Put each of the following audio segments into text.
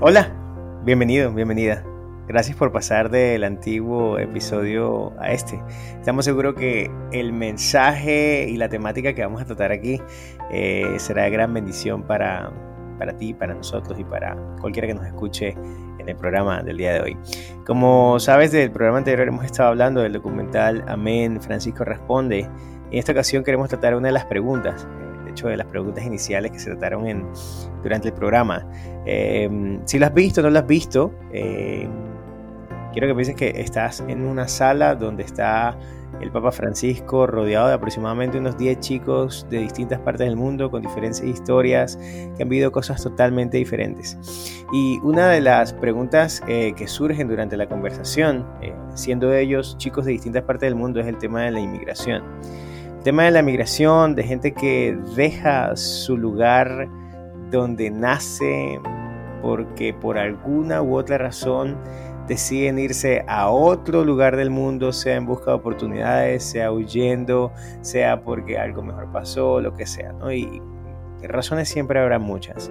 Hola, bienvenido, bienvenida. Gracias por pasar del antiguo episodio a este. Estamos seguros que el mensaje y la temática que vamos a tratar aquí eh, será de gran bendición para, para ti, para nosotros y para cualquiera que nos escuche en el programa del día de hoy. Como sabes, del programa anterior hemos estado hablando del documental Amén, Francisco Responde. En esta ocasión queremos tratar una de las preguntas de las preguntas iniciales que se trataron en, durante el programa. Em, si lo has visto o no lo has visto, em, quiero que pienses que estás en una sala donde está el Papa Francisco rodeado de aproximadamente unos 10 chicos de distintas partes del mundo con diferentes historias que han vivido cosas totalmente diferentes. Y una de las preguntas eh, que surgen durante la conversación, eh, siendo ellos chicos de distintas partes del mundo, es el tema de la inmigración tema de la migración, de gente que deja su lugar donde nace porque por alguna u otra razón deciden irse a otro lugar del mundo, sea en busca de oportunidades, sea huyendo, sea porque algo mejor pasó, lo que sea, ¿no? Y razones siempre habrá muchas.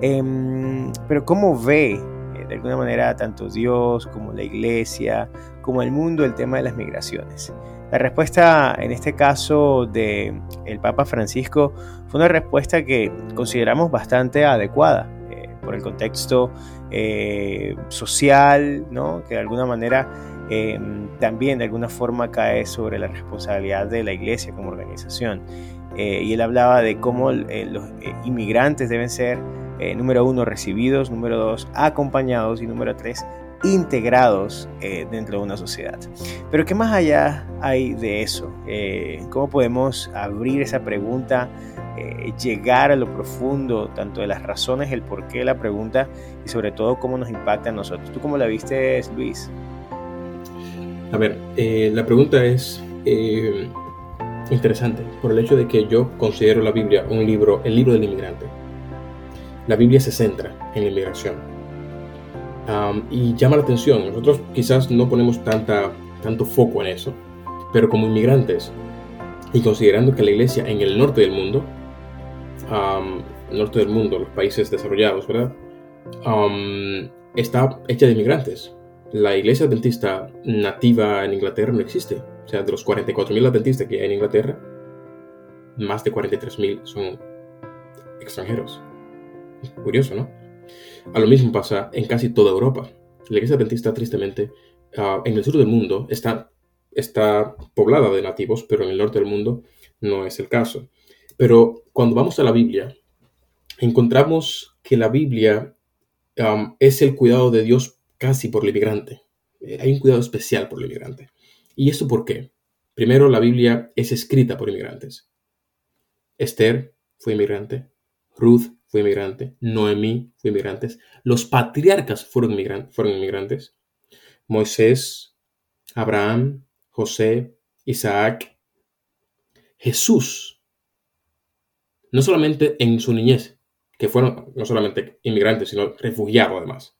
Em, pero ¿cómo ve eh, de alguna manera tanto Dios como la iglesia, como el mundo el tema de las migraciones? La respuesta en este caso del el Papa Francisco fue una respuesta que consideramos bastante adecuada eh, por el contexto eh, social, ¿no? que de alguna manera em, también de alguna forma cae sobre la responsabilidad de la iglesia como organización. Eh, y él hablaba de cómo los inmigrantes deben ser, número uno, recibidos, número dos, acompañados y número tres, integrados eh, dentro de una sociedad. Pero ¿qué más allá hay de eso? Eh, ¿Cómo podemos abrir esa pregunta, eh, llegar a lo profundo, tanto de las razones, el porqué de la pregunta y sobre todo cómo nos impacta a nosotros? ¿Tú cómo la viste, Luis? A ver, la pregunta es interesante por el hecho de que yo considero la Biblia un libro, el libro del inmigrante. La Biblia se centra en la inmigración y llama la atención. Nosotros quizás no ponemos tanta, tanto foco en eso, pero como inmigrantes y considerando que la iglesia en el norte del mundo, norte del mundo, los países desarrollados, ¿verdad? está hecha de inmigrantes. La iglesia adventista nativa en Inglaterra no existe. O sea, de los 44.000 adventistas que hay en Inglaterra, más de 43.000 son extranjeros. Curioso, ¿no? A lo mismo pasa en casi toda Europa. La iglesia adventista, tristemente, ah, en el sur del mundo está, está poblada de nativos, pero en el norte del mundo no es el caso. Pero cuando vamos a la Biblia, encontramos que la Biblia es el cuidado de Dios casi por el inmigrante. Eh, hay un cuidado especial por el inmigrante. ¿Y esto por qué? Primero, la Biblia es escrita por inmigrantes. Esther fue inmigrante. Ruth fue inmigrante, Noemí fue inmigrante, los patriarcas fueron, inmigrantes, Moisés, Abraham, José, Isaac, Jesús, no solamente en su niñez, que fueron no solamente inmigrantes, sino refugiados además,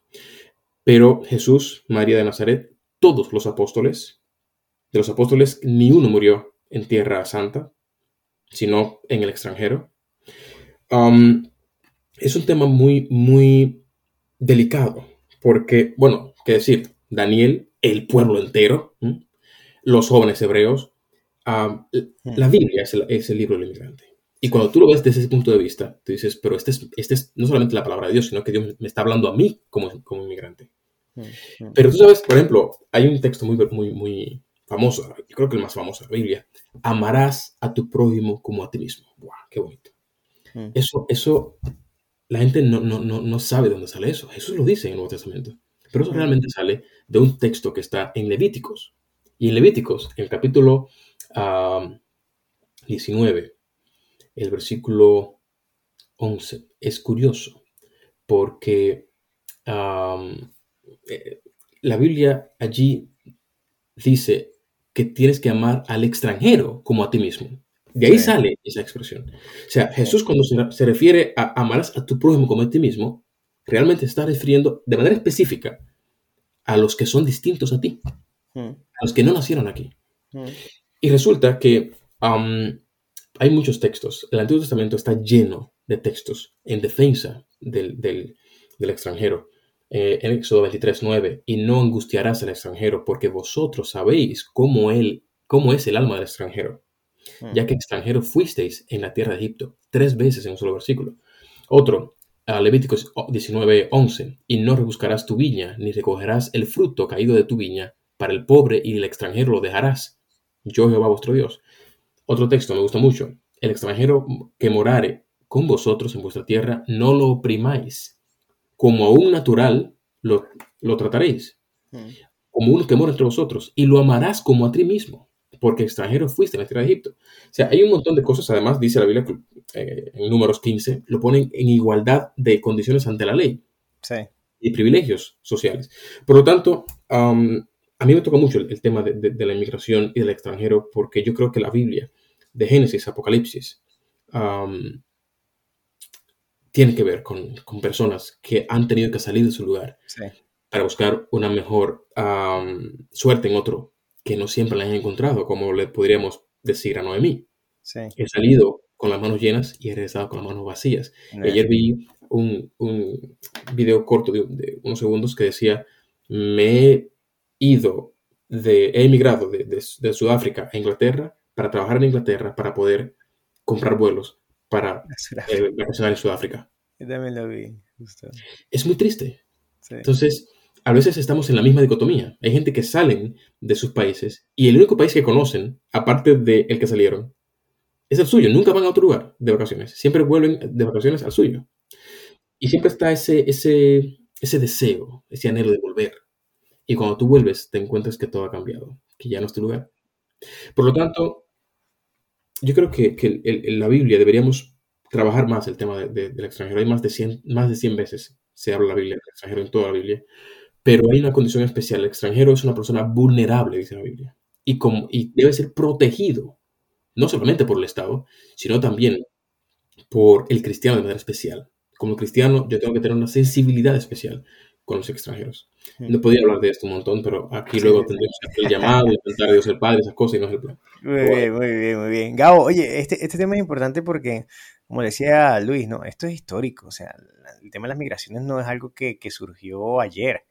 pero Jesús, María de Nazaret, todos los apóstoles, de los apóstoles ni uno murió en tierra santa, sino en el extranjero. Um, es un tema muy, muy delicado, porque, bueno, qué decir, Daniel, el pueblo entero, los jóvenes hebreos, la Biblia es el, libro del inmigrante. Y cuando tú lo ves desde ese punto de vista, tú dices, pero este es, este es no solamente la palabra de Dios, sino que Dios me está hablando a mí como, como inmigrante. Pero tú sabes, por ejemplo, hay un texto muy, muy, muy famoso, yo creo que el más famoso de la Biblia, amarás a tu prójimo como a ti mismo. ¡Wow! ¡Qué bonito! Eso, eso la gente no, no, no, no sabe de dónde sale eso. Jesús lo dice en el Nuevo Testamento. Pero eso realmente sale de un texto que está en Levíticos. Y en Levíticos, en el capítulo 19, el versículo 11, es curioso porque eh, la Biblia allí dice que tienes que amar al extranjero como a ti mismo. De ahí sale esa expresión. O sea, Jesús cuando se, refiere a amarás a tu prójimo como a ti mismo, realmente está refiriendo de manera específica a los que son distintos a ti, hmm. a los que no nacieron aquí. Hmm. Y resulta que hay muchos textos. El Antiguo Testamento está lleno de textos en defensa del, extranjero. eh, en Éxodo 23, 9, y no angustiarás al extranjero, porque vosotros sabéis cómo, él, cómo es el alma del extranjero, hmm. ya que extranjero fuisteis en la tierra de Egipto, tres veces en un solo versículo. Otro, Levíticos 19, 11, y no rebuscarás tu viña, ni recogerás el fruto caído de tu viña, para el pobre y el extranjero lo dejarás. Yo Jehová vuestro Dios. Otro texto me gusta mucho. El extranjero que morare con vosotros en vuestra tierra, no lo oprimáis, como a un natural lo, lo trataréis, mm. como uno que mora entre vosotros, y lo amarás como a ti mismo, porque extranjero fuiste en la tierra de Egipto. O sea, hay un montón de cosas, además, dice la Biblia eh, en números 15, lo ponen en igualdad de condiciones ante la ley y privilegios sociales. Por lo tanto, a mí me toca mucho el, tema de, la inmigración y del extranjero, porque yo creo que la Biblia, de Génesis, Apocalipsis, tiene que ver con, personas que han tenido que salir de su lugar para buscar una mejor suerte en otro que no siempre la han encontrado, como le podríamos decir a Noemí. He salido con las manos llenas y he regresado con las manos vacías. Ayer vi un, un video corto de, unos segundos que decía, me he ido, de, he emigrado de, Sudáfrica a Inglaterra para trabajar en Inglaterra, para poder comprar vuelos para eh, en Sudáfrica. Yo también lo vi, Es muy triste. Entonces, a veces estamos en la misma dicotomía. Hay gente que salen de sus países y el único país que conocen, aparte del el que salieron, es el suyo. Nunca van a otro lugar de vacaciones. Siempre vuelven de vacaciones al suyo. Y siempre está ese, ese, ese deseo, ese anhelo de volver. Y cuando tú vuelves, te encuentras que todo ha cambiado, que ya no es tu lugar. Por lo tanto, yo creo que, que en la Biblia deberíamos trabajar más el tema del extranjero. Hay más de 100, más de 100 veces se habla la Biblia del extranjero en toda la Biblia, pero hay una condición especial. El extranjero es una persona vulnerable, dice la Biblia, y, como, y debe ser protegido, no solamente por el Estado, sino también por el cristiano de manera especial. Como cristiano, yo tengo que tener una sensibilidad especial con los extranjeros. No podía hablar de esto un montón, pero aquí luego tendremos el llamado y cantar a Dios el Padre, esas cosas y no es el plan. Muy bien, muy bien, muy bien. Gabo, oye, este, este tema es importante porque, como decía Luis, ¿no? Esto es histórico, o sea, el tema de las migraciones no es algo que, que surgió ayer.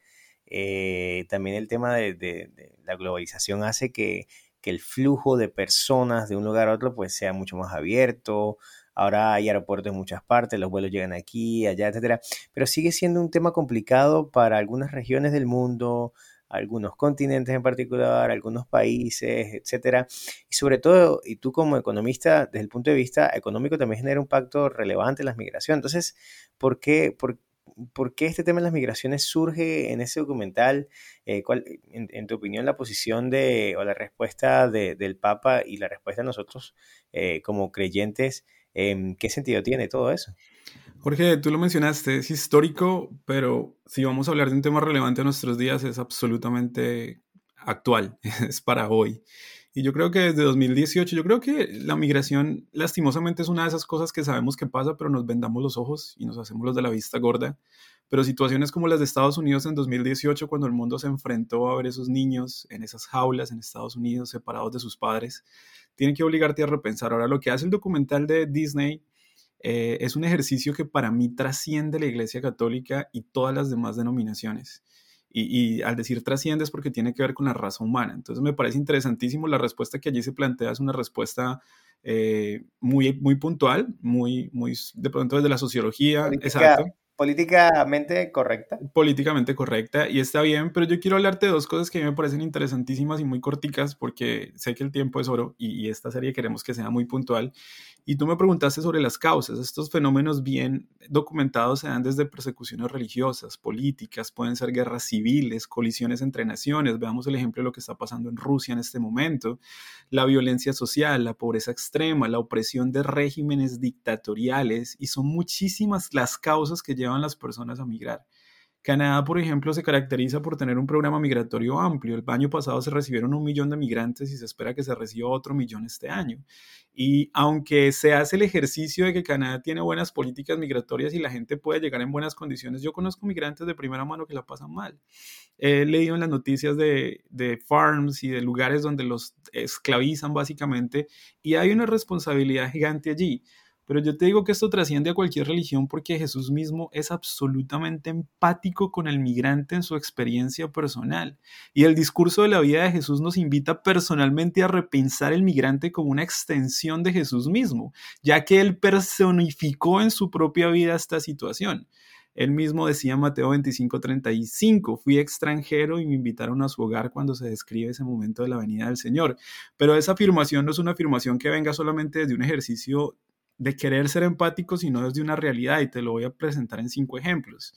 Eh, también el tema de, de, de, la globalización hace que, que el flujo de personas de un lugar a otro pues sea mucho más abierto, Ahora hay aeropuertos en muchas partes, los vuelos llegan aquí, allá, etcétera. Pero sigue siendo un tema complicado para algunas regiones del mundo, algunos continentes en particular, algunos países, etcétera. Y sobre todo, y tú como economista, desde el punto de vista económico, también genera un impacto relevante en las migraciones. Entonces, ¿por qué, por, qué este tema de las migraciones surge en ese documental? Eh, ¿cuál, en, tu opinión, la posición de, o la respuesta del Papa y la respuesta de nosotros eh, como creyentes Em, ¿Qué sentido tiene todo eso? Jorge, tú lo mencionaste, es histórico, pero si vamos a hablar de un tema relevante a nuestros días, es absolutamente actual, es para hoy. Y yo creo que desde 2018, yo creo que la migración lastimosamente es una de esas cosas que sabemos que pasa, pero nos vendamos los ojos y nos hacemos los de la vista gorda. Pero situaciones como las de Estados Unidos en 2018, cuando el mundo se enfrentó a ver esos niños en esas jaulas en Estados Unidos separados de sus padres, tiene que obligarte a repensar. Ahora, lo que hace el documental de Disney eh, es un ejercicio que para mí trasciende la Iglesia Católica y todas las demás denominaciones. Y, al decir trasciende es porque tiene que ver con la raza humana. Entonces me parece interesantísimo la respuesta que allí se plantea, es una respuesta eh, muy, muy puntual, muy, muy de pronto desde la sociología. exacto políticamente correcta. Políticamente correcta y está bien, pero yo quiero hablarte de dos cosas que a mí me parecen interesantísimas y muy corticas porque sé que el tiempo es oro y, esta serie queremos que sea muy puntual. Y tú me preguntaste sobre las causas. Estos fenómenos bien documentados se dan desde persecuciones religiosas, políticas, pueden ser guerras civiles, colisiones entre naciones. Veamos el ejemplo de lo que está pasando en Rusia en este momento. La violencia social, la pobreza extrema, la opresión de regímenes dictatoriales y son muchísimas las causas que llevan a las personas a migrar. Canadá, por ejemplo, se caracteriza por tener un programa migratorio amplio. El año pasado se recibieron un millón de migrantes y se espera que se reciba otro millón este año. Y aunque se hace el ejercicio de que Canadá tiene buenas políticas migratorias y la gente puede llegar en buenas condiciones, yo conozco migrantes de primera mano que la pasan mal. He leído en las noticias de farms y de lugares donde los esclavizan básicamente y hay una responsabilidad gigante allí Pero yo te digo que esto trasciende a cualquier religión porque Jesús mismo es absolutamente empático con el migrante en su experiencia personal. Y el discurso de la vida de Jesús nos invita personalmente a repensar el migrante como una extensión de Jesús mismo, ya que él personificó en su propia vida esta situación. Él mismo decía en Mateo 25:35, fui extranjero y me invitaron a su hogar cuando se describe ese momento de la venida del Señor. Pero esa afirmación no es una afirmación que venga solamente desde un ejercicio de querer ser empático, sino desde una realidad y te lo voy a presentar en cinco ejemplos.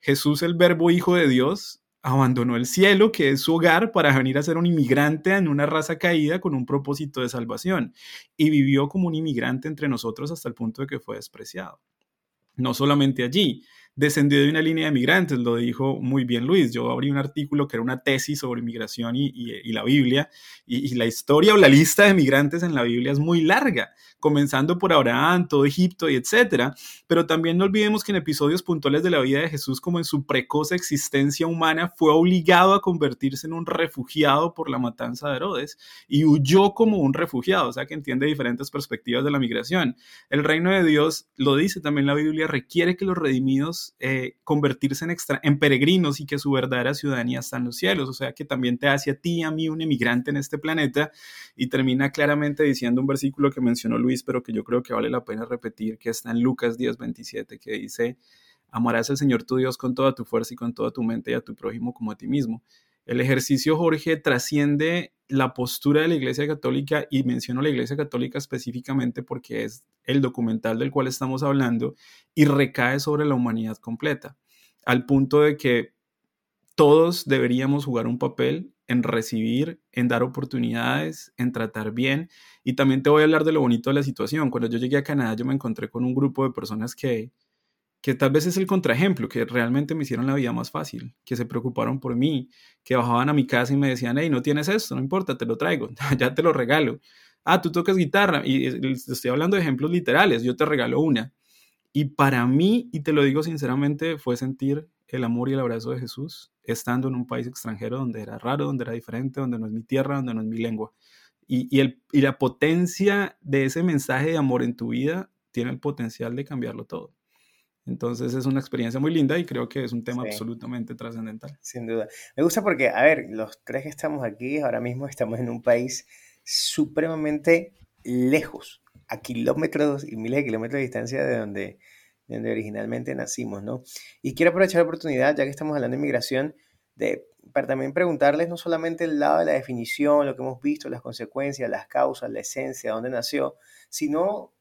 Jesús, el verbo hijo de Dios, abandonó el cielo, que es su hogar, para venir a ser un inmigrante en una raza caída con un propósito de salvación, y vivió como un inmigrante entre nosotros hasta el punto de que fue despreciado. No solamente allí, descendió de una línea de migrantes, lo dijo muy bien Luis. Yo abrí un artículo que era una tesis sobre migración y, la Biblia, y, la historia o la lista de migrantes en la Biblia es muy larga, comenzando por Abraham, todo Egipto y etcétera. Pero también no olvidemos que en episodios puntuales de la vida de Jesús, como en su precoz existencia humana, fue obligado a convertirse en un refugiado por la matanza de Herodes y huyó como un refugiado, o sea que entiende diferentes perspectivas de la migración. El reino de Dios, lo dice también la Biblia, requiere que los redimidos eh, convertirse en, en peregrinos y que su verdadera ciudadanía está en los cielos. O sea que también te hace a ti, a mí, un emigrante en este planeta y termina claramente diciendo un versículo que mencionó Luis, pero que yo creo que vale la pena repetir, que está en Lucas 10, 27, que dice, amarás al Señor tu Dios con toda tu fuerza y con toda tu mente y a tu prójimo como a ti mismo. El ejercicio, Jorge, trasciende la postura de la Iglesia Católica y menciono la Iglesia Católica específicamente porque es el documental del cual estamos hablando y recae sobre la humanidad completa, al punto de que todos deberíamos jugar un papel en recibir, en dar oportunidades, en tratar bien. Y también te voy a hablar de lo bonito de la situación. Cuando yo llegué a Canadá, yo me encontré con un grupo de personas que que tal vez es el contraejemplo, que realmente me hicieron la vida más fácil, que se preocuparon por mí, que bajaban a mi casa y me decían, hey, no tienes esto, no importa, te lo traigo, ya te lo regalo. Ah, tú tocas guitarra, y estoy hablando de ejemplos literales, yo te regalo una. Y para mí, y te lo digo sinceramente, fue sentir el amor y el abrazo de Jesús estando en un país extranjero donde era raro, donde era diferente, donde no es mi tierra, donde no es mi lengua. Y, y, el, y la potencia de ese mensaje de amor en tu vida tiene el potencial de cambiarlo todo. Entonces es una experiencia muy linda y creo que es un tema absolutamente trascendental. Sin duda. Me gusta porque, a ver, los tres que estamos aquí ahora mismo estamos en un país supremamente lejos, a kilómetros y miles de kilómetros de distancia de donde, de donde originalmente nacimos, ¿no? Y quiero aprovechar la oportunidad, ya que estamos hablando de inmigración, de, para también preguntarles no solamente el lado de la definición, lo que hemos visto, las consecuencias, las causas, la esencia, dónde nació, sino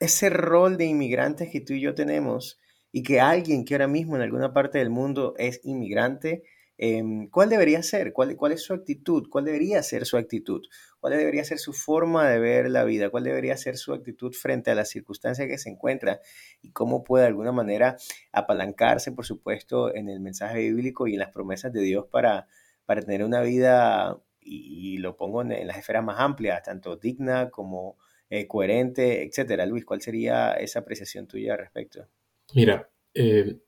ese rol de inmigrantes que tú y yo tenemos y que alguien que ahora mismo en alguna parte del mundo es inmigrante, em, ¿cuál debería ser? ¿Cuál, ¿Cuál es su actitud? ¿Cuál debería ser su actitud? ¿Cuál debería ser su forma de ver la vida? ¿Cuál debería ser su actitud frente a las circunstancias que se encuentra? Y cómo puede de alguna manera apalancarse, por supuesto, en el mensaje bíblico y en las promesas de Dios para, para tener una vida, y, lo pongo en, en las esferas más amplias, tanto digna como eh, coherente, etcétera. Luis, ¿cuál sería esa apreciación tuya al respecto? Mira, eh,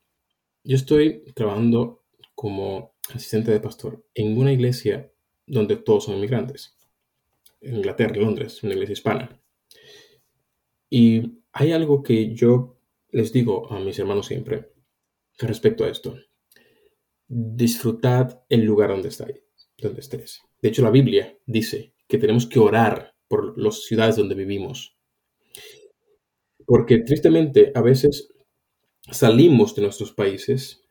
yo estoy trabajando como asistente de pastor en una iglesia donde todos son inmigrantes, en Inglaterra, Londres, una iglesia hispana. Y hay algo que yo les digo a mis hermanos siempre respecto a esto. Disfrutad el lugar donde estáis, donde estés. De hecho, la Biblia dice que tenemos que orar por las ciudades donde vivimos. Porque tristemente a veces salimos de nuestros países,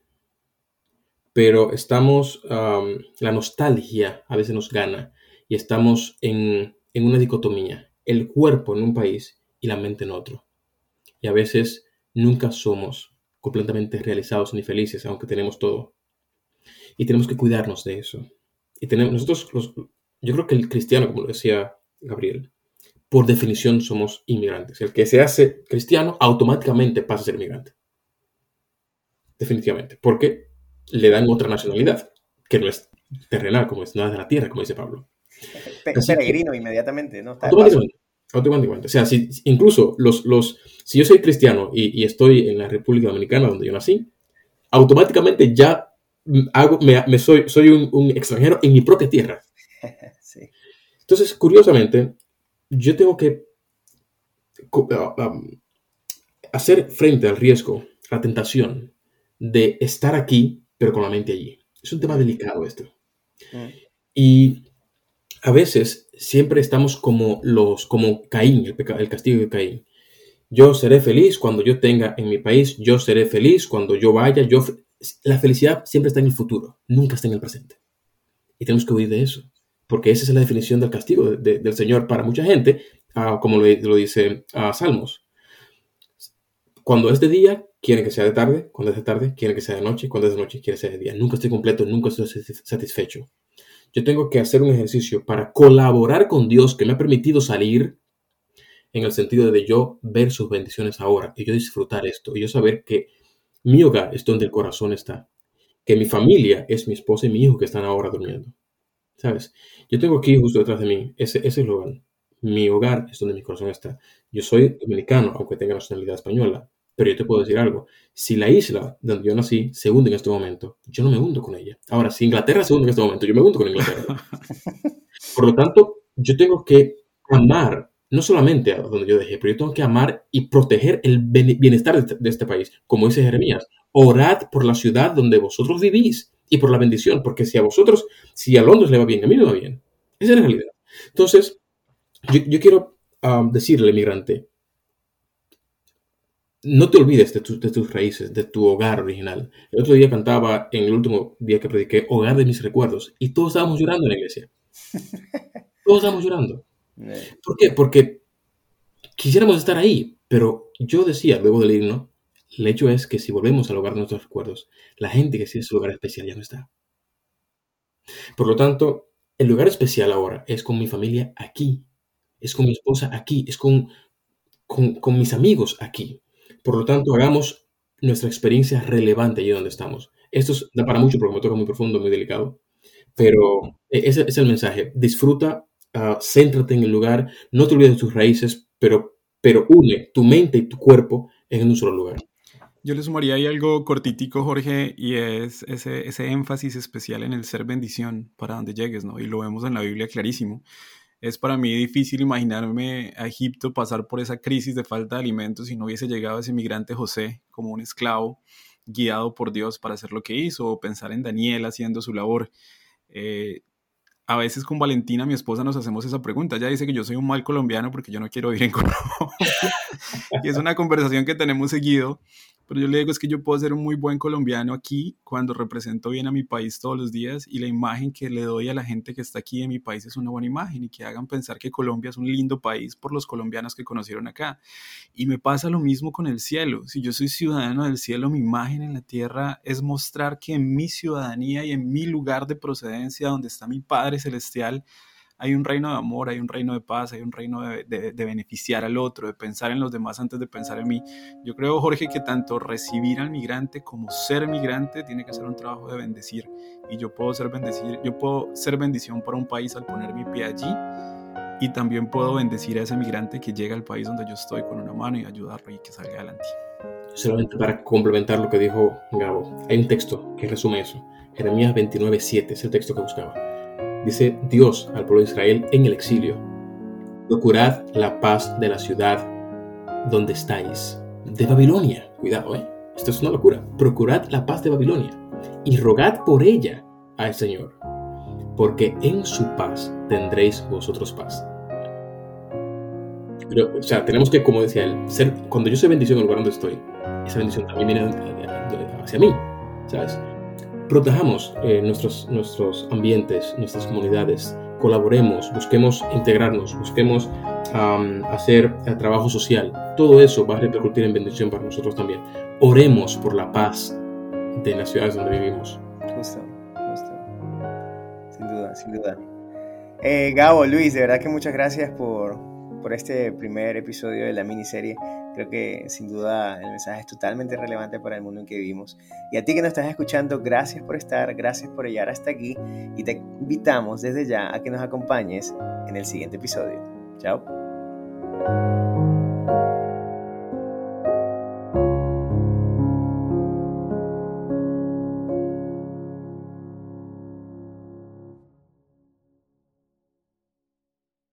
pero estamos, la nostalgia a veces nos gana y estamos en, en una dicotomía, el cuerpo en un país y la mente en otro. Y a veces nunca somos completamente realizados ni felices, aunque tenemos todo. Y tenemos que cuidarnos de eso. Y tenemos, nosotros, los, yo creo que el cristiano, como decía Gabriel, por definición somos inmigrantes. El que se hace cristiano automáticamente pasa a ser inmigrante. Definitivamente. Porque le dan otra nacionalidad, que no es terrenal, como es, no es de la tierra, como dice Pablo. Peregrino inmediatamente, ¿no? automáticamente. O sea, si, incluso los, los, si yo soy cristiano y, estoy en la República Dominicana, donde yo nací, automáticamente ya hago, me, soy, soy un, un, extranjero en mi propia tierra. Entonces, curiosamente, yo tengo que hacer frente al riesgo, la tentación de estar aquí, pero con la mente allí. Es un tema delicado esto. Mm. Y a veces siempre estamos como los, como Caín, el, el castigo de Caín. Yo seré feliz cuando yo tenga en mi país, yo seré feliz cuando yo vaya, yo... La felicidad siempre está en el futuro, nunca está en el presente. Y tenemos que huir de eso, porque esa es la definición del castigo del Señor para mucha gente, ah, como lo, dice uh, Salmos. Cuando es de día, quiere que sea de tarde, cuando es de tarde, quiere que sea de noche, cuando es de noche, quiere que sea de día. Nunca estoy completo, nunca estoy satisfecho. Yo tengo que hacer un ejercicio para colaborar con Dios que me ha permitido salir en el sentido de yo ver sus bendiciones ahora y yo disfrutar esto y yo saber que mi hogar es donde el corazón está que mi familia es mi esposa y mi hijo que están ahora durmiendo. ¿Sabes? Yo tengo aquí justo detrás de mí, ese, ese es el hogar. Mi hogar es donde mi corazón está. Yo soy dominicano, aunque tenga nacionalidad española, pero yo te puedo decir algo. Si la isla donde yo nací se hunde en este momento, yo no me hundo con ella. Ahora, si Inglaterra se hunde en este momento, yo me hundo con Inglaterra. Por lo tanto, yo tengo que amar no solamente a donde yo dejé, pero yo tengo que amar y proteger el bienestar de este país, como dice Jeremías orad por la ciudad donde vosotros vivís y por la bendición, porque si a vosotros, si a Londres le va bien, a mí me va bien. Esa es la realidad. Entonces, yo, quiero um, decirle migrante, no te olvides de, de, tus raíces, de tu hogar original. El otro día cantaba, en el último día que prediqué, Hogar de mis recuerdos, y todos estábamos llorando en la iglesia. Todos estábamos llorando. ¿Por qué? Porque quisiéramos estar ahí, pero yo decía, luego del himno, el hecho es que si volvemos al hogar de nuestros recuerdos, la gente que sigue su lugar especial ya no está. Por lo tanto, el lugar especial ahora es con mi familia aquí, es con mi esposa aquí, es con, con, mis amigos aquí. Por lo tanto, hagamos nuestra experiencia relevante allí donde estamos. Esto da para mucho porque me toca muy profundo, muy delicado, pero e, ese es el mensaje. Disfruta, uh, céntrate en el lugar, no te olvides de tus raíces, pero, pero une tu mente y tu cuerpo en un solo lugar. Yo le sumaría ahí algo cortitico, Jorge, y es ese, ese énfasis especial en el ser bendición para donde llegues, ¿no? Y lo vemos en la Biblia clarísimo. Es para mí difícil imaginarme a Egipto pasar por esa crisis de falta de alimentos si no hubiese llegado ese migrante José como un esclavo guiado por Dios para hacer lo que hizo, o pensar en Daniel haciendo su labor. Eh, a veces con Valentina, mi esposa, nos hacemos esa pregunta. Ella dice que yo soy un mal colombiano porque yo no quiero vivir en Colombia. y es una conversación que tenemos seguido. Pero yo le digo es que yo puedo ser un muy buen colombiano aquí cuando represento bien a mi país todos los días y la imagen que le doy a la gente que está aquí en mi país es una buena imagen y que hagan pensar que Colombia es un lindo país por los colombianos que conocieron acá. Y me pasa lo mismo con el cielo. Si yo soy ciudadano del cielo, mi imagen en la tierra es mostrar que en mi ciudadanía y en mi lugar de procedencia, donde está mi Padre Celestial, hay un reino de amor, hay un reino de paz, hay un reino de, beneficiar al otro, de pensar en los demás antes de pensar en mí. Yo creo, Jorge, que tanto recibir al migrante como ser migrante tiene que ser un trabajo de bendecir. Y yo puedo ser bendecir, yo puedo ser bendición para un país al poner mi pie allí. Y también puedo bendecir a ese migrante que llega al país donde yo estoy con una mano y ayudarlo y que salga adelante. Solamente para complementar lo que dijo Gabo, hay un texto que resume eso. Jeremías 29.7 es el texto que buscaba dice Dios al pueblo de Israel en el exilio, procurad la paz de la ciudad donde estáis, de Babilonia. Cuidado, ¿eh? Esto es una locura. Procurad la paz de Babilonia y rogad por ella al Señor, porque en su paz tendréis vosotros paz. Pero, o sea, tenemos que, como decía él, ser, cuando yo soy bendición en el lugar donde estoy, esa bendición también viene hacia mí, ¿sabes? Protejamos eh, nuestros, nuestros ambientes, nuestras comunidades, colaboremos, busquemos integrarnos, busquemos hacer eh, trabajo social. Todo eso va a repercutir en bendición para nosotros también. Oremos por la paz de las ciudades donde vivimos. Justo, justo. Sin duda, sin duda. Eh, Gabo, Luis, de verdad que muchas gracias por, por este primer episodio de la miniserie. Creo que sin duda el mensaje es totalmente relevante para el mundo en que vivimos. Y a ti que nos estás escuchando, gracias por estar, gracias por llegar hasta aquí y te invitamos desde ya a que nos acompañes en el siguiente episodio. Chao.